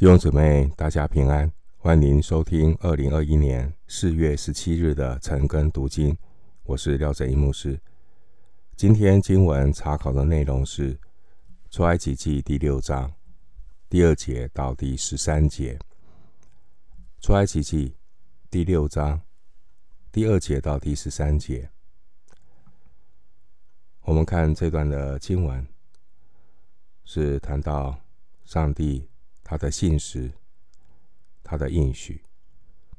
弟兄姊妹，大家平安，欢迎收听二零二一年四月十七日的晨更读经。我是廖正一牧师。今天经文查考的内容是出埃及记第六章第二节到第十三节。出埃及记第六章第二节到第十三节，我们看这段的经文，是谈到上帝。他的信实，他的应许，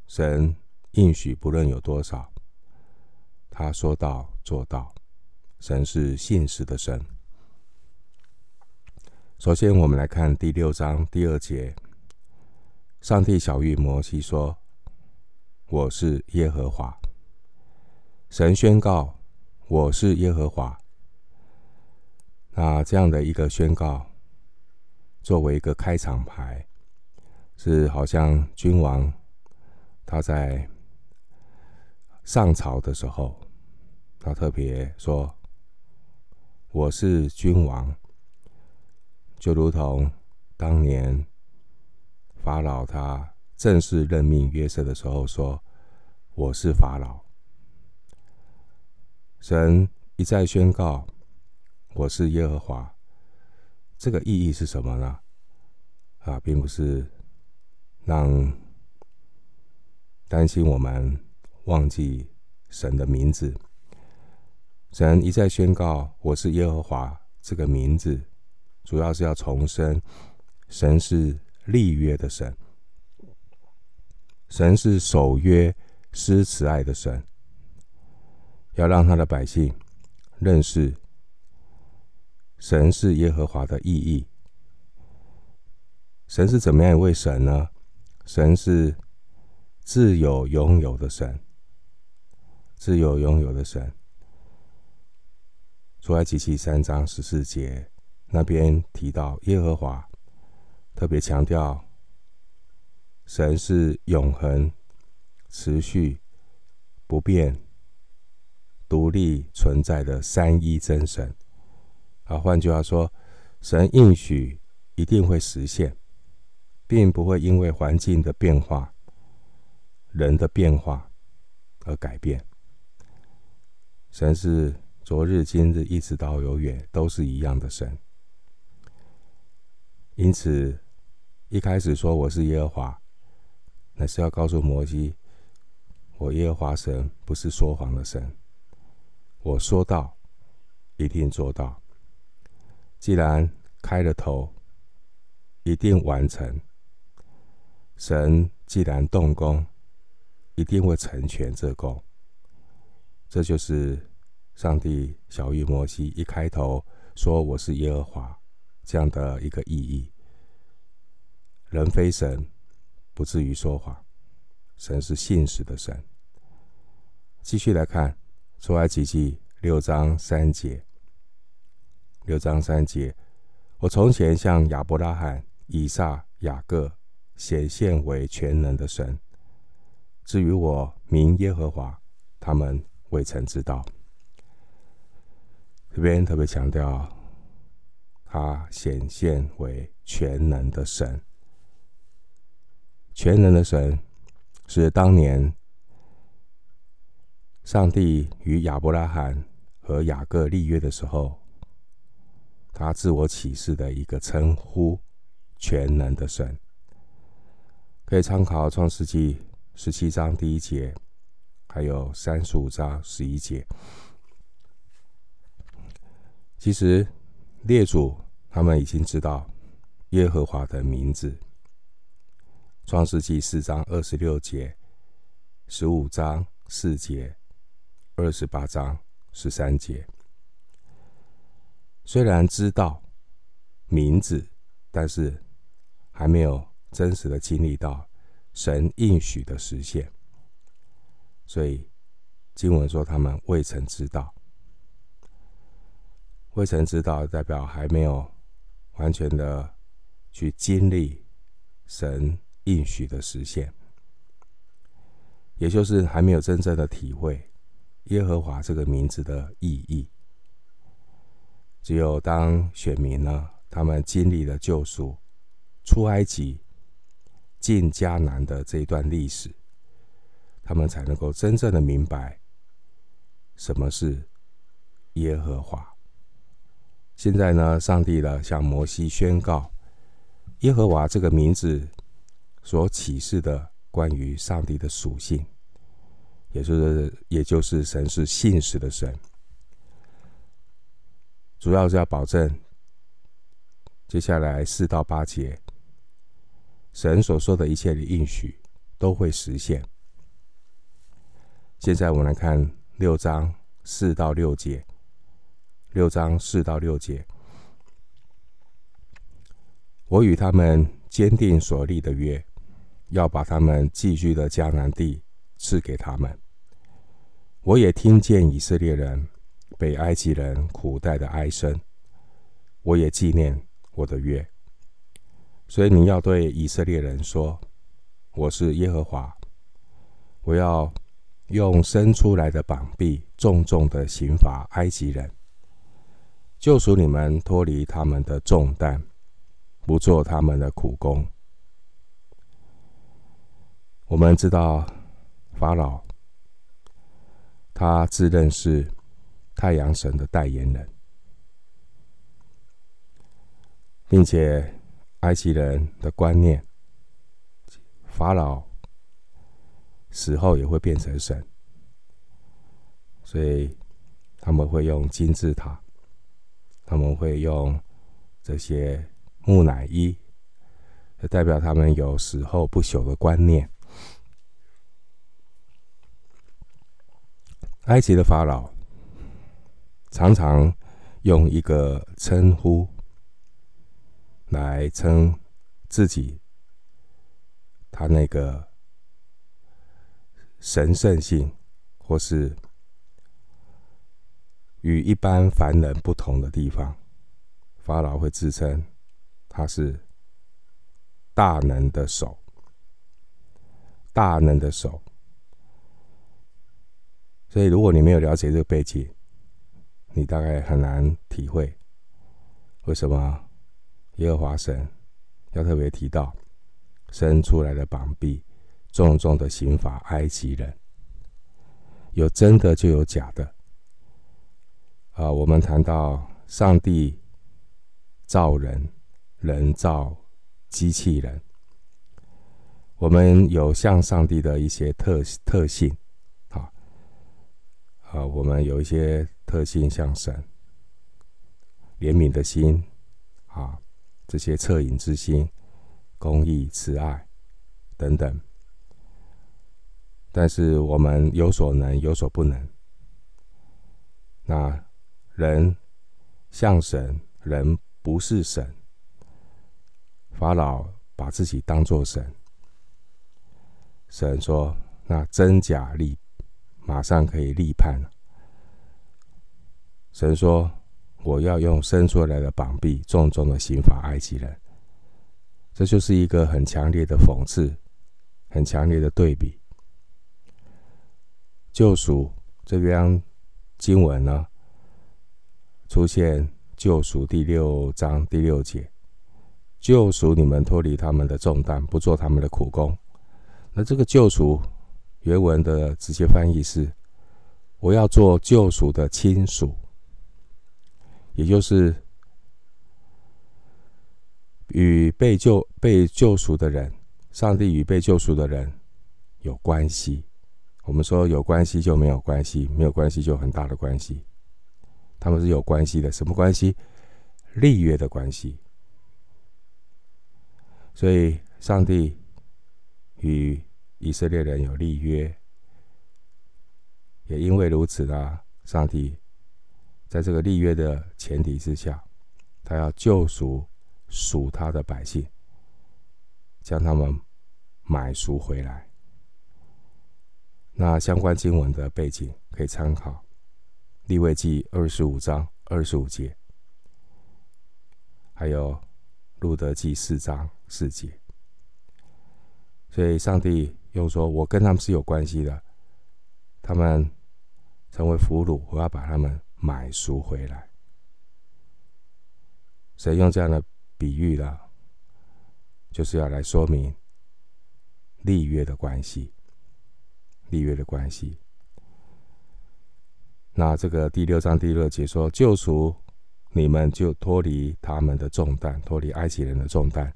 神应许不论有多少，他说到做到，神是信实的神。首先，我们来看第六章第二节，上帝晓諭摩西说：“我是耶和华。”神宣告：“我是耶和华。”那这样的一个宣告。作为一个开场白，是好像君王他在上朝的时候，他特别说：“我是君王。”就如同当年法老他正式任命约瑟的时候说：“我是法老。”神一再宣告：“我是耶和华。”这个意义是什么呢？啊，并不是让担心我们忘记神的名字。神一再宣告：“我是耶和华。”这个名字主要是要重申，神是立约的神，神是守约施慈爱的神，要让他的百姓认识。神是耶和华的意义。神是怎么样一位神呢？神是自有拥有的神，自有拥有的神。出埃及记三章十四节那边提到耶和华，特别强调神是永恒、持续、不变、独立存在的三一真神。啊，换句话说，神应许一定会实现，并不会因为环境的变化、人的变化而改变。神是昨日、今日，一直到永远都是一样的神。因此，一开始说我是耶和华，那是要告诉摩西，我耶和华神不是说谎的神，我说到，一定做到。既然开了头，一定完成。神既然动工，一定会成全这工。这就是上帝小玉摩西一开头说：“我是耶和华”这样的一个意义。人非神，不至于说谎。神是信实的神。继续来看出埃及记六章三节。六章三节，我从前向亚伯拉罕、以撒、雅各显现为全能的神。至于我名耶和华，他们未曾知道。这边特别强调，他显现为全能的神。全能的神是当年上帝与亚伯拉罕和雅各立约的时候。他自我启示的一个称呼，全能的神，可以参考创世纪十七章第一节，还有三十五章十一节。其实列祖他们已经知道耶和华的名字。创世纪四章二十六节，十五章四节，二十八章十三节。虽然知道名字，但是还没有真实的经历到神应许的实现，所以经文说他们未曾知道，未曾知道代表还没有完全的去经历神应许的实现，也就是还没有真正的体会耶和华这个名字的意义。只有当选民呢，他们经历了救赎，出埃及，进迦南的这一段历史，他们才能够真正的明白什么是耶和华。现在呢，上帝呢向摩西宣告，耶和华这个名字所启示的关于上帝的属性，也就是也就是神是信实的神，主要是要保证接下来四到八节。神所说的一切的应许都会实现。现在我们来看六章四到六节。六章四到六节，我与他们坚定所立的约，要把他们寄居的迦南地赐给他们。我也听见以色列人被埃及人苦待的哀声，我也纪念我的约。所以你要对以色列人说：“我是耶和华，我要用伸出来的膀臂重重的刑罚埃及人，救赎你们脱离他们的重担，不做他们的苦工。”我们知道法老，他自认是太阳神的代言人，并且。埃及人的观念，法老死后也会变成神，所以他们会用金字塔，他们会用这些木乃伊，就代表他们有死后不朽的观念。埃及的法老常常用一个称呼。来称自己，他那个神圣性，或是与一般凡人不同的地方，法老会自称他是大能的手，大能的手。所以，如果你没有了解这个背景，你大概很难体会为什么。耶和华神要特别提到，伸出来的膀臂，重重的刑罚埃及人。有真的就有假的。啊，我们谈到上帝造人，人造机器人。我们有像上帝的一些特特性，啊，啊，我们有一些特性像神，怜悯的心，啊。这些恻隐之心、公义、慈爱等等，但是我们有所能，有所不能。那人像神，人不是神。法老把自己当作神，神说：“那真假立，马上可以立判了。”神说。我要用伸出来的膀臂，重重的刑罚埃及人。这就是一个很强烈的讽刺，很强烈的对比。救赎这边经文呢，出现救赎第六章第六节，救赎你们脱离他们的重担，不做他们的苦工。那这个救赎原文的直接翻译是：我要做救赎的亲属。也就是与被救、被救赎的人，上帝与被救赎的人有关系。我们说有关系就没有关系，没有关系就很大的关系。他们是有关系的，什么关系？立约的关系。所以，上帝与以色列人有立约，也因为如此呢，上帝。在这个立约的前提之下，他要救赎属他的百姓，将他们买赎回来。那相关经文的背景可以参考《利未记》二十五章二十五节，还有《路得记》四章四节。所以，上帝又说：“我跟他们是有关系的，他们成为俘虏，我要把他们。”买赎回来，谁用这样的比喻呢？就是要来说明立约的关系，立约的关系。那这个第六章第六节说，救赎你们就脱离他们的重担，脱离埃及人的重担，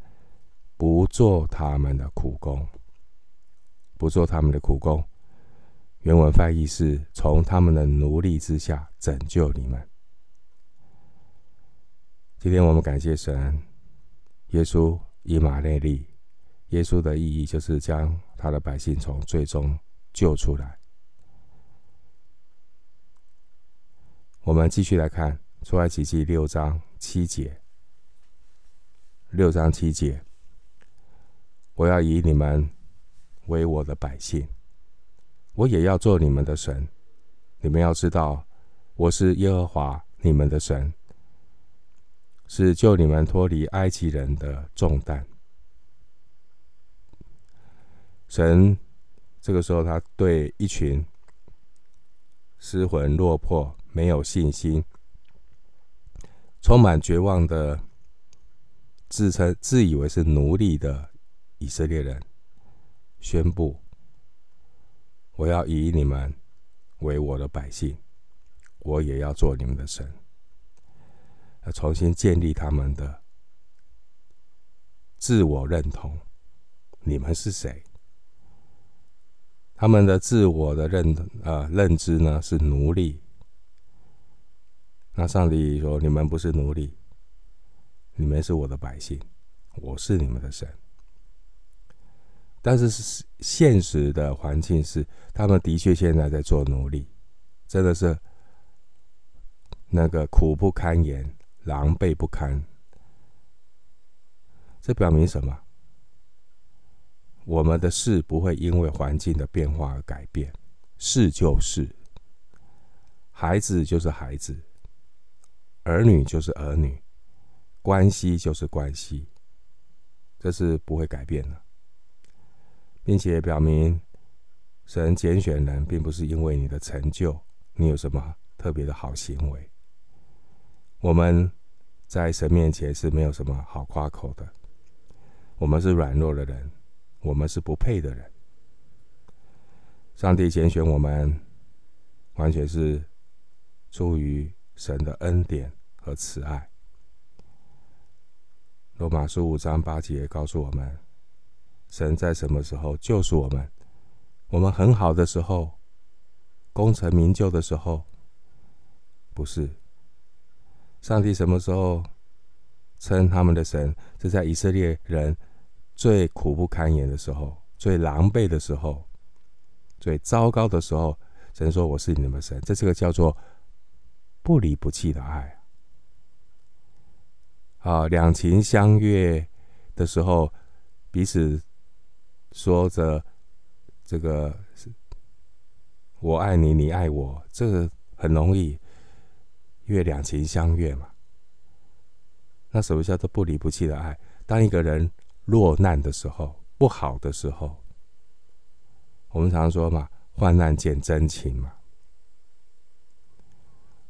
不做他们的苦工，不做他们的苦工。原文翻译是从他们的奴隶之下拯救你们。今天我们感谢神，耶稣以马内利。耶稣的意义就是将他的百姓从最终救出来。我们继续来看出埃及记六章七节。六章七节，我要以你们为我的百姓，我也要做你们的神。你们要知道，我是耶和华你们的神，是救你们脱离埃及人的重担。神这个时候，他对一群失魂落魄、没有信心、充满绝望的、自称自以为是奴隶的以色列人宣布：“我要以你们为我的百姓，我也要做你们的神。”要重新建立他们的自我认同。你们是谁？他们的自我的认呃认知呢是奴隶。那上帝说：“你们不是奴隶，你们是我的百姓，我是你们的神。”但是现实的环境是，他们的确现在在做奴隶，真的是那个苦不堪言、狼狈不堪。这表明什么？我们的事不会因为环境的变化而改变，事就是，孩子就是孩子，儿女就是儿女，关系就是关系，这是不会改变的，并且表明神拣选人，并不是因为你的成就，你有什么特别的好行为，我们在神面前是没有什么好夸口的，我们是软弱的人。我们是不配的人，上帝拣选我们，完全是出于神的恩典和慈爱。罗马书五章八节告诉我们，神在什么时候救赎我们？我们很好的时候，功成名就的时候，不是。上帝什么时候称他们的神？是在以色列人。最苦不堪言的时候，最狼狈的时候，最糟糕的时候，神说：“我是你们神。”这是个叫做不离不弃的爱。啊，两情相悦的时候，彼此说着这个“我爱你，你爱我”，这个很容易，因为两情相悦嘛。那什么叫做不离不弃的爱？当一个人。落难的时候，不好的时候，我们常常说嘛，“患难见真情”嘛。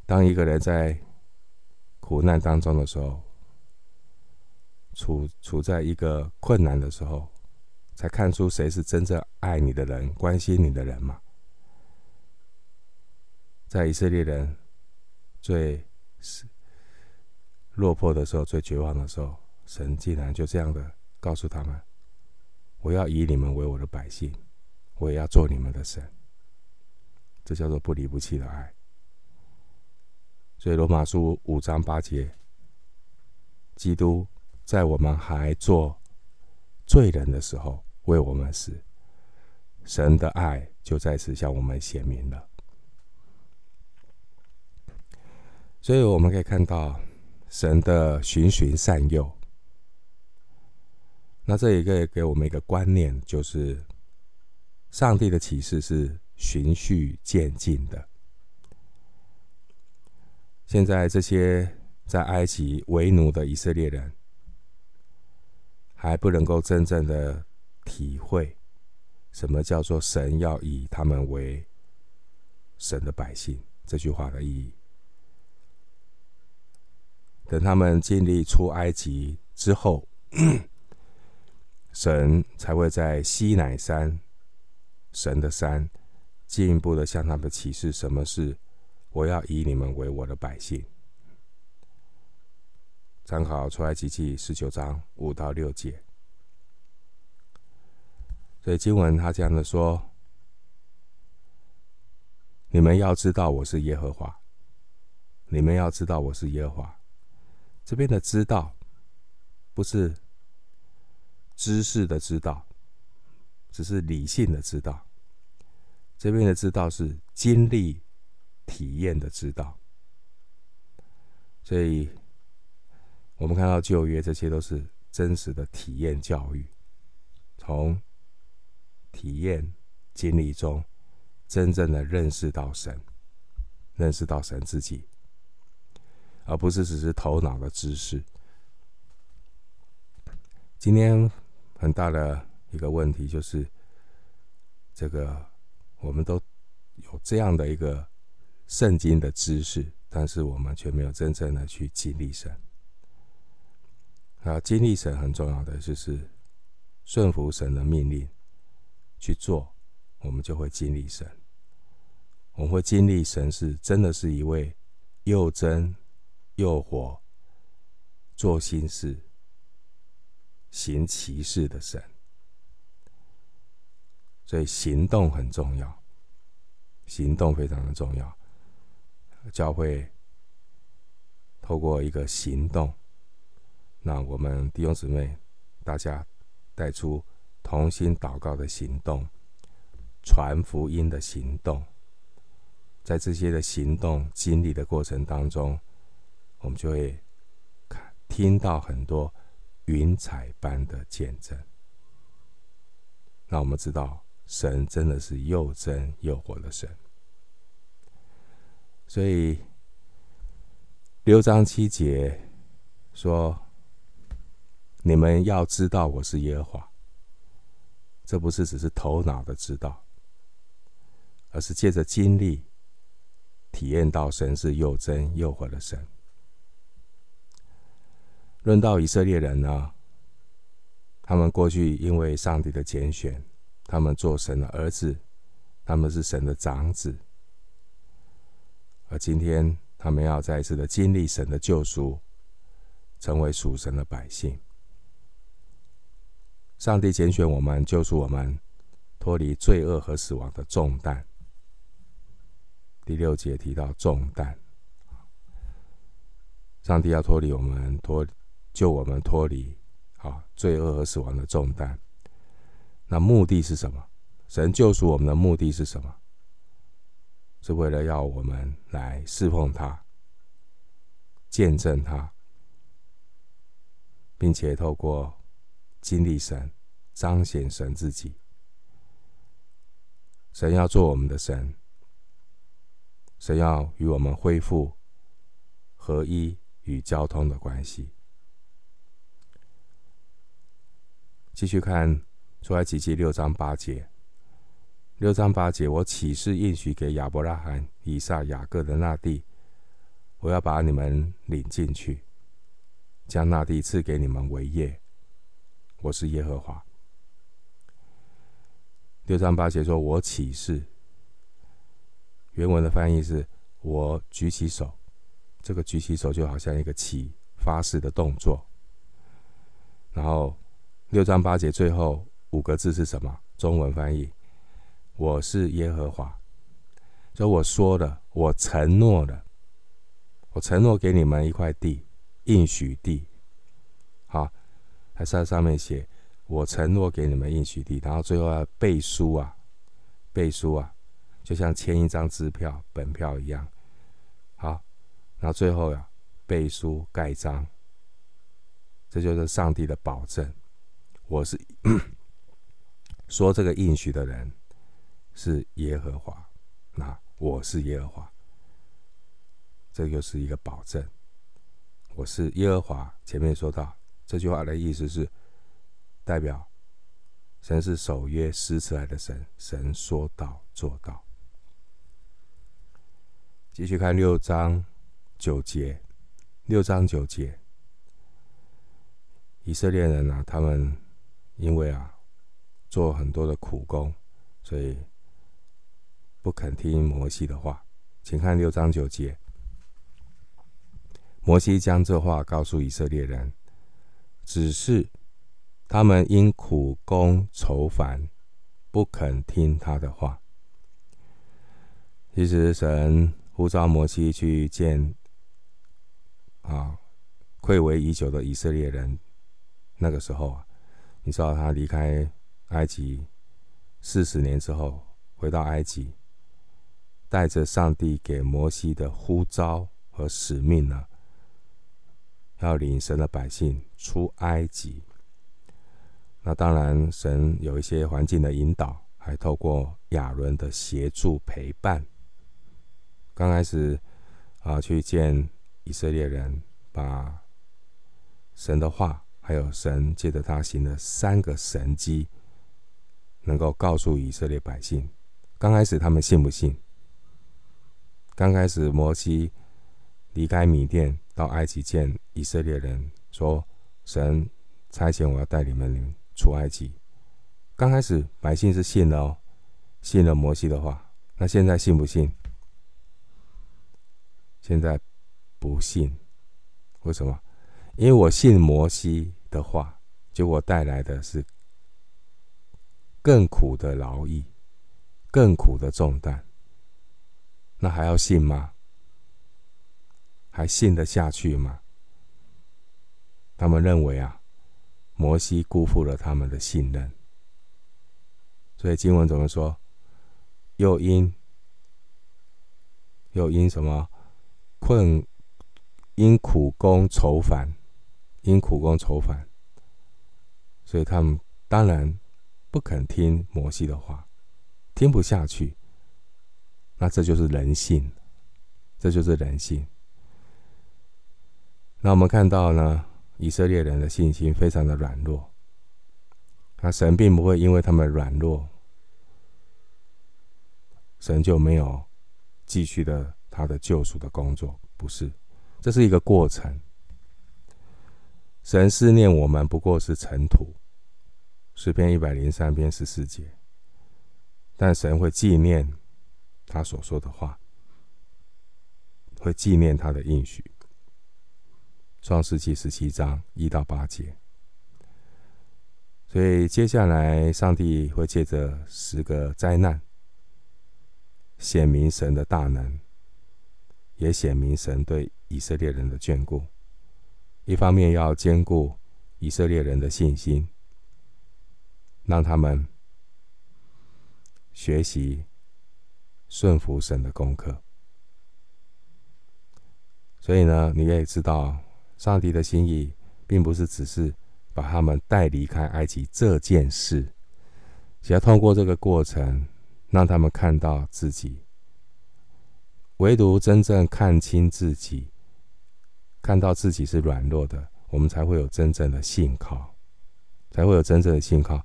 当一个人在苦难当中的时候，处处在一个困难的时候，才看出谁是真正爱你的人、关心你的人嘛。在以色列人最落魄的时候、最绝望的时候，神竟然就这样的。告诉他们：“我要以你们为我的百姓，我也要做你们的神。”这叫做不离不弃的爱。所以罗马书五章八节，基督在我们还做罪人的时候为我们死，神的爱就在此向我们显明了。所以我们可以看到神的循循善诱。那这一个给我们一个观念，就是上帝的启示是循序渐进的。现在这些在埃及为奴的以色列人，还不能够真正的体会什么叫做神要以他们为神的百姓这句话的意义。等他们经历出埃及之后。神才会在西乃山，神的山，进一步的向他们启示什么是我要以你们为我的百姓。参考出埃及记十九章五到六节。所以经文他这样的说：“你们要知道我是耶和华。你们要知道我是耶和华。这边的知道，不是知识的知道，只是理性的知道。这边的知道是经历、体验的知道。所以，我们看到旧约，这些都是真实的体验教育，从。体验经历中，真正的认识到神，认识到神自己，而不是只是头脑的知识。今天很大的一个问题就是，这个我们都有这样的一个圣经的知识，但是我们却没有真正的去经历神。啊，经历神很重要的就是顺服神的命令。去做，我们就会经历神。我们会经历神是真的是一位又真又活、做心事、行其事的神。所以行动很重要，行动非常的重要。教会透过一个行动，那我们弟兄姊妹大家带出。同心祷告的行动，传福音的行动，在这些的行动经历的过程当中，我们就会看听到很多云彩般的见证。那我们知道，神真的是又真又活的神。所以六章七节说：“你们要知道，我是耶和华。”这不是只是头脑的知道，而是借着经历体验到神是又真又活的神。论到以色列人呢，他们过去因为上帝的拣选，他们做神的儿子，他们是神的长子，而今天他们要再一次的经历神的救赎，成为属神的百姓。上帝拣选我们，救赎我们，脱离罪恶和死亡的重担。第六节提到重担，上帝要脱离我们，脱救我们脱离啊罪恶和死亡的重担。那目的是什么？神救赎我们的目的是什么？是为了要我们来侍奉他，见证他，并且透过。经历神，彰显神自己。神要做我们的神，神要与我们恢复合一与交通的关系。继续看出埃及记六章八节，六章八节，我起誓应许给亚伯拉罕、以撒、雅各的那地，我要把你们领进去，将那地赐给你们为业。我是耶和华。六章八节说：“我起誓。”原文的翻译是“我举起手”，这个举起手就好像一个起发誓的动作。然后六章八节最后五个字是什么？中文翻译：“我是耶和华。”所以我说的，我承诺的，我承诺给你们一块地，应许地。还是在上面写，我承诺给你们应许地，然后最后要背书啊，背书啊，就像签一张支票、本票一样。好，然后最后呀，背书盖章，这就是上帝的保证。我是 说这个应许的人是耶和华，那我是耶和华，这就是一个保证。我是耶和华，前面说到。这句话的意思是，代表神是守约施慈爱的神，神说到做到。继续看六章九节，六章九节，以色列人啊，他们因为啊，做很多的苦工，所以不肯听摩西的话。请看六章九节，摩西将这话告诉以色列人，只是他们因苦工愁烦，不肯听他的话。其实神呼召摩西去见啊，愧为已久的以色列人。那个时候啊，你知道他离开埃及四十年之后，回到埃及。带着上帝给摩西的呼召和使命呢，要领神的百姓出埃及。那当然，神有一些环境的引导，还透过亚伦的协助陪伴。刚开始啊，去见以色列人，把神的话，还有神借着他行的三个神迹，能够告诉以色列百姓。刚开始他们信不信？刚开始，摩西离开米甸到埃及见以色列人，说：“神差遣我要带你们出埃及。”刚开始，百姓是信了哦，信了摩西的话。那现在信不信？现在不信。为什么？因为我信摩西的话，结果带来的是更苦的劳役，更苦的重担。那还要信吗？还信得下去吗？他们认为啊，摩西辜负了他们的信任，所以经文怎么说？又因又因什么困？因苦工愁烦，因苦工愁烦，所以他们当然不肯听摩西的话，听不下去。那这就是人性，这就是人性。那我们看到呢，以色列人的信心非常的软弱。那神并不会因为他们软弱，神就没有继续的他的救赎的工作，不是，这是一个过程。神思念我们不过是尘土，诗篇一百零三篇十四节，但神会纪念。他所说的话，会纪念他的应许。创世记十七章一到八节。所以接下来，上帝会借着十个灾难，显明神的大能，也显明神对以色列人的眷顾。一方面要坚固以色列人的信心，让他们学习。顺服神的功课，所以呢，你也知道，上帝的心意并不是只是把他们带离开埃及这件事，只要通过这个过程，让他们看到自己。唯独真正看清自己，看到自己是软弱的，我们才会有真正的信靠，才会有真正的信靠。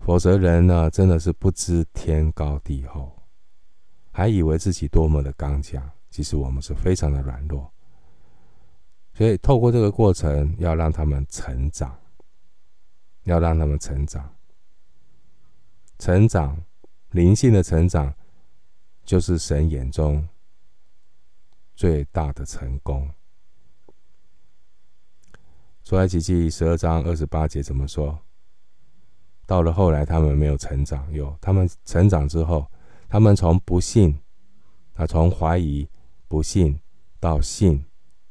否则，人呢，真的是不知天高地厚。还以为自己多么的刚强，其实我们是非常的软弱。所以透过这个过程，要让他们成长，要让他们成长，成长，灵性的成长，就是神眼中最大的成功。出埃及记十二章二十八节怎么说？到了后来，他们没有成长，有他们成长之后。他们从不信，啊，从怀疑、不信到信，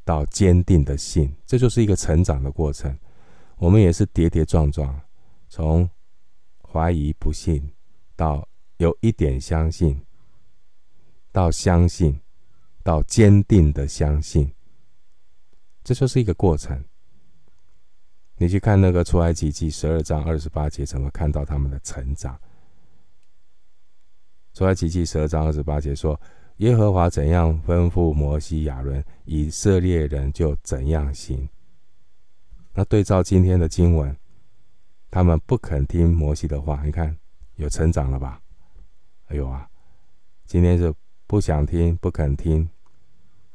到坚定的信，这就是一个成长的过程。我们也是跌跌撞撞，从怀疑、不信到有一点相信，到相信，到坚定的相信，这就是一个过程。你去看那个出埃及记十二章二十八节，怎么看到他们的成长？出埃及记十二章二十八节说：“耶和华怎样吩咐摩西、亚伦，以色列人就怎样行。”那对照今天的经文，他们不肯听摩西的话，你看有成长了吧？哎呦啊！今天是不想听、不肯听，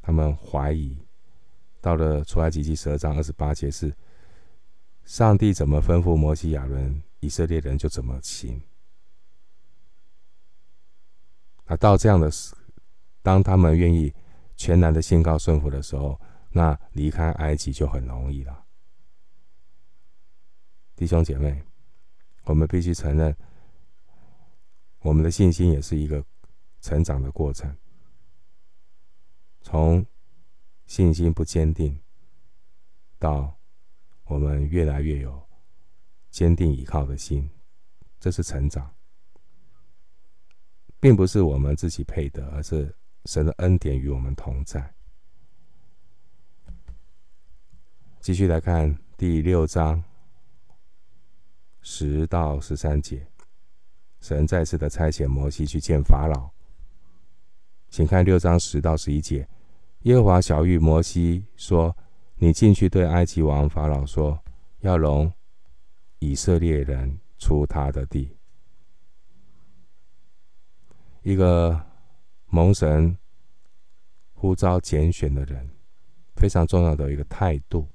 他们怀疑。到了出埃及记十二章二十八节是上帝怎么吩咐摩西、亚伦，以色列人就怎么行。那到这样的时，当他们愿意全然的信靠顺服的时候，那离开埃及就很容易了。弟兄姐妹，我们必须承认，我们的信心也是一个成长的过程。从信心不坚定，到我们越来越有坚定依靠的心，这是成长。并不是我们自己配得，而是神的恩典与我们同在。继续来看第六章十到十三节，神再次的差遣摩西去见法老。请看六章十到十一节，耶和华晓諭摩西说：“你进去对埃及王法老说，要容以色列人出他的地。”一个蒙神呼召拣选的人，非常重要的一个态度。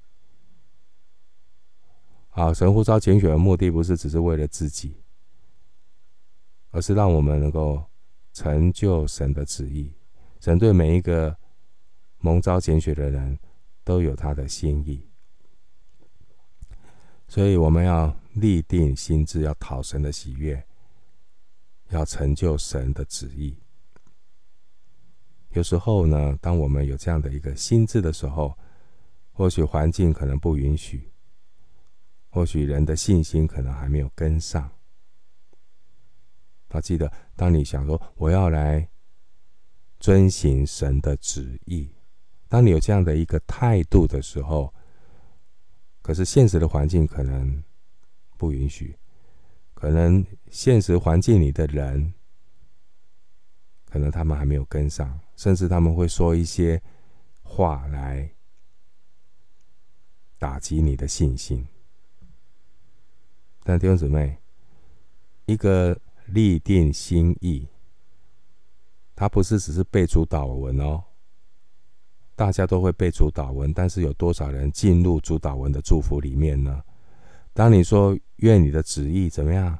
啊，神呼召拣选的目的不是只是为了自己，而是让我们能够成就神的旨意。神对每一个蒙召拣选的人都有他的心意，所以我们要立定心志，要讨神的喜悦。要成就神的旨意。有时候呢，当我们有这样的一个心智的时候，或许环境可能不允许，或许人的信心可能还没有跟上。要记得，当你想说我要来遵行神的旨意，当你有这样的一个态度的时候，可是现实的环境可能不允许。可能现实环境里的人，可能他们还没有跟上，甚至他们会说一些话来打击你的信心。但弟兄姊妹，一个立定心意，他不是只是背主祷文哦。大家都会背主祷文，但是有多少人进入主祷文的祝福里面呢？当你说愿你的旨意怎么样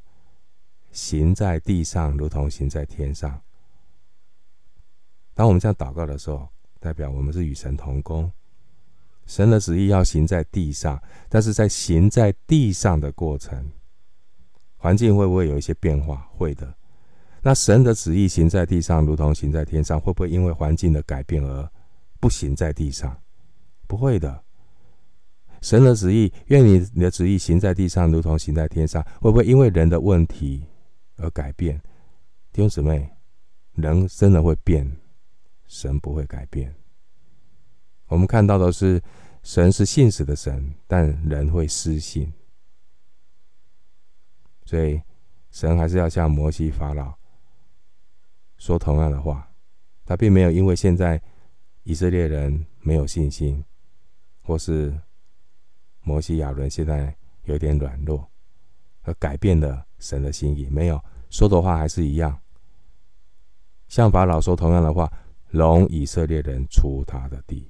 行在地上，如同行在天上。当我们这样祷告的时候，代表我们是与神同工。神的旨意要行在地上，但是在行在地上的过程，环境会不会有一些变化？会的。那神的旨意行在地上，如同行在天上，会不会因为环境的改变而不行在地上？不会的。神的旨意，愿你你的旨意行在地上，如同行在天上。会不会因为人的问题而改变？弟兄姊妹，人真的会变，神不会改变。我们看到的是，神是信实的神，但人会失信。所以，神还是要向摩西、法老说同样的话。他并没有因为现在以色列人没有信心，或是。摩西、亚伦现在有点软弱，而改变了神的心意，没有说的话还是一样。向法老说同样的话，容以色列人出他的地。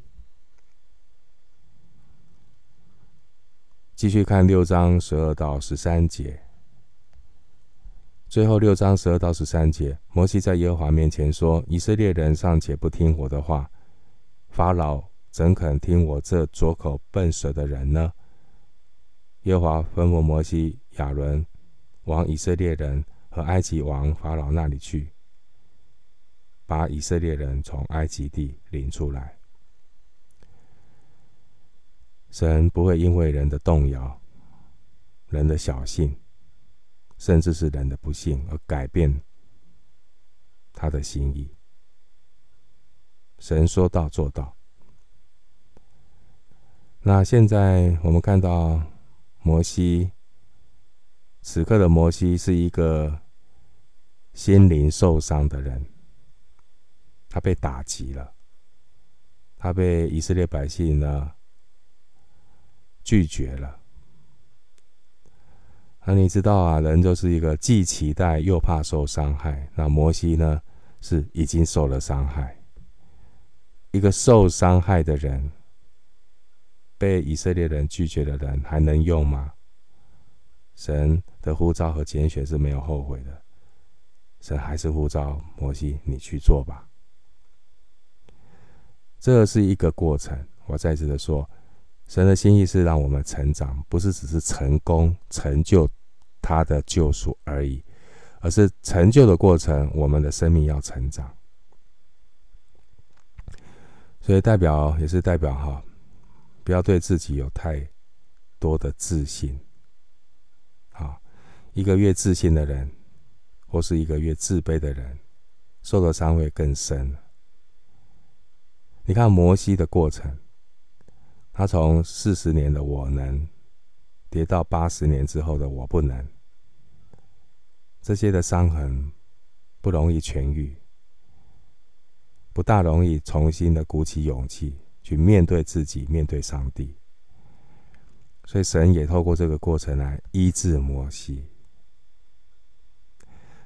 继续看六章十二到十三节，最后六章十二到十三节，摩西在耶和华面前说：“以色列人尚且不听我的话，法老怎肯听我这拙口笨舌的人呢？”耶和华吩咐摩西、亚伦往以色列人和埃及王法老那里去，把以色列人从埃及地领出来。神不会因为人的动摇、人的小信，甚至是人的不信而改变他的心意。神说到做到。那现在我们看到。摩西，此刻的摩西是一个心灵受伤的人，他被打击了，他被以色列百姓呢拒绝了。那你知道啊，人就是一个既期待又怕受伤害。那摩西呢，是已经受了伤害，一个受伤害的人，被以色列人拒绝的人还能用吗？神的呼召和拣选是没有后悔的，神还是呼召摩西，你去做吧。这是一个过程。我再次的说，神的心意是让我们成长，不是只是成功成就他的救赎而已，而是成就的过程，我们的生命要成长。所以代表也是代表哈，不要对自己有太多的自信。好，一个越自信的人，或是一个越自卑的人，受的伤会更深。你看摩西的过程，他从四十年的我能，跌到八十年之后的我不能，这些的伤痕不容易痊愈，不大容易重新的鼓起勇气去面对自己，面对上帝。所以神也透过这个过程来医治摩西。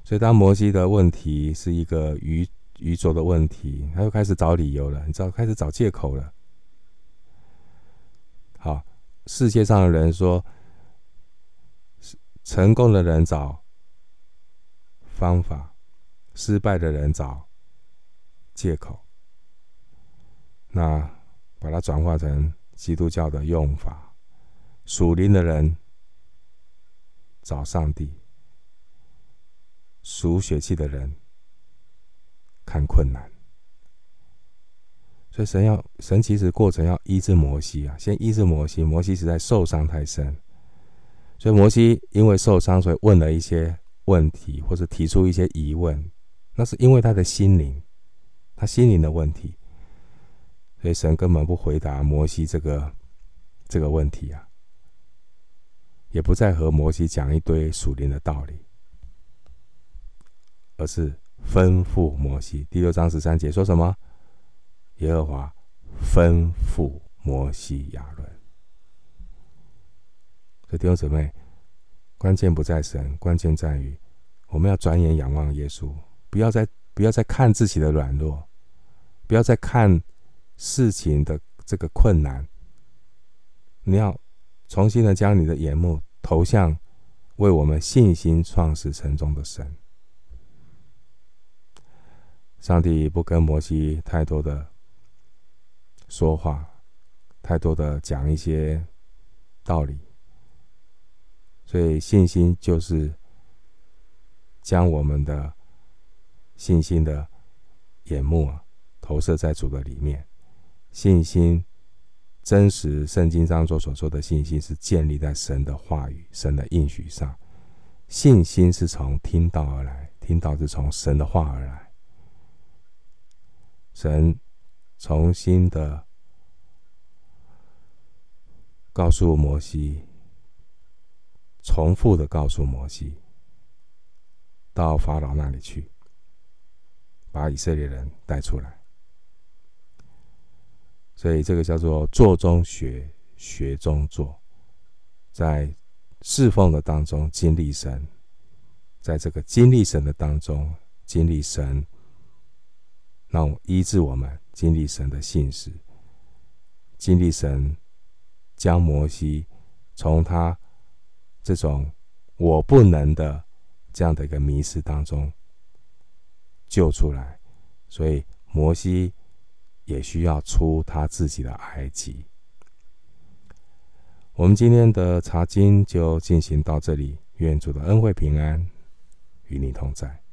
所以当摩西的问题是一个愚。愚拙的问题，他又开始找理由了，你知道，开始找借口了。好，世界上的人说，成功的人找方法，失败的人找借口。那把它转化成基督教的用法，属灵的人找上帝，属血气的人。看困难，所以神要神其实过程要医治摩西啊，先医治摩西。摩西实在受伤太深，所以摩西因为受伤，所以问了一些问题，或者提出一些疑问。那是因为他的心灵，他心灵的问题，所以神根本不回答摩西这个这个问题啊，也不再和摩西讲一堆属灵的道理，而是。吩咐摩西，第六章十三节说什么？耶和华吩咐摩西。亚伦。所以弟兄姊妹，关键不在神，关键在于我们要转眼仰望耶稣，不要再不要再看自己的软弱，不要再看事情的这个困难，你要重新的将你的眼目投向为我们信心创始成终的神。上帝不跟摩西太多的说话，太多的讲一些道理，所以信心就是将我们的信心的眼目啊投射在主的里面。信心真实，圣经上所所说的信心是建立在神的话语、神的应许上。信心是从听到而来，听到是从神的话而来。神重新的告诉摩西，重复的告诉摩西，到法老那里去，把以色列人带出来。所以这个叫做做中学，学中做，在侍奉的当中经历神，在这个经历神的当中经历神。让医治我们经历神的信实，经历神将摩西从他这种我不能的这样的一个迷失当中救出来，所以摩西也需要出他自己的埃及。我们今天的查经就进行到这里，愿主的恩惠平安与你同在。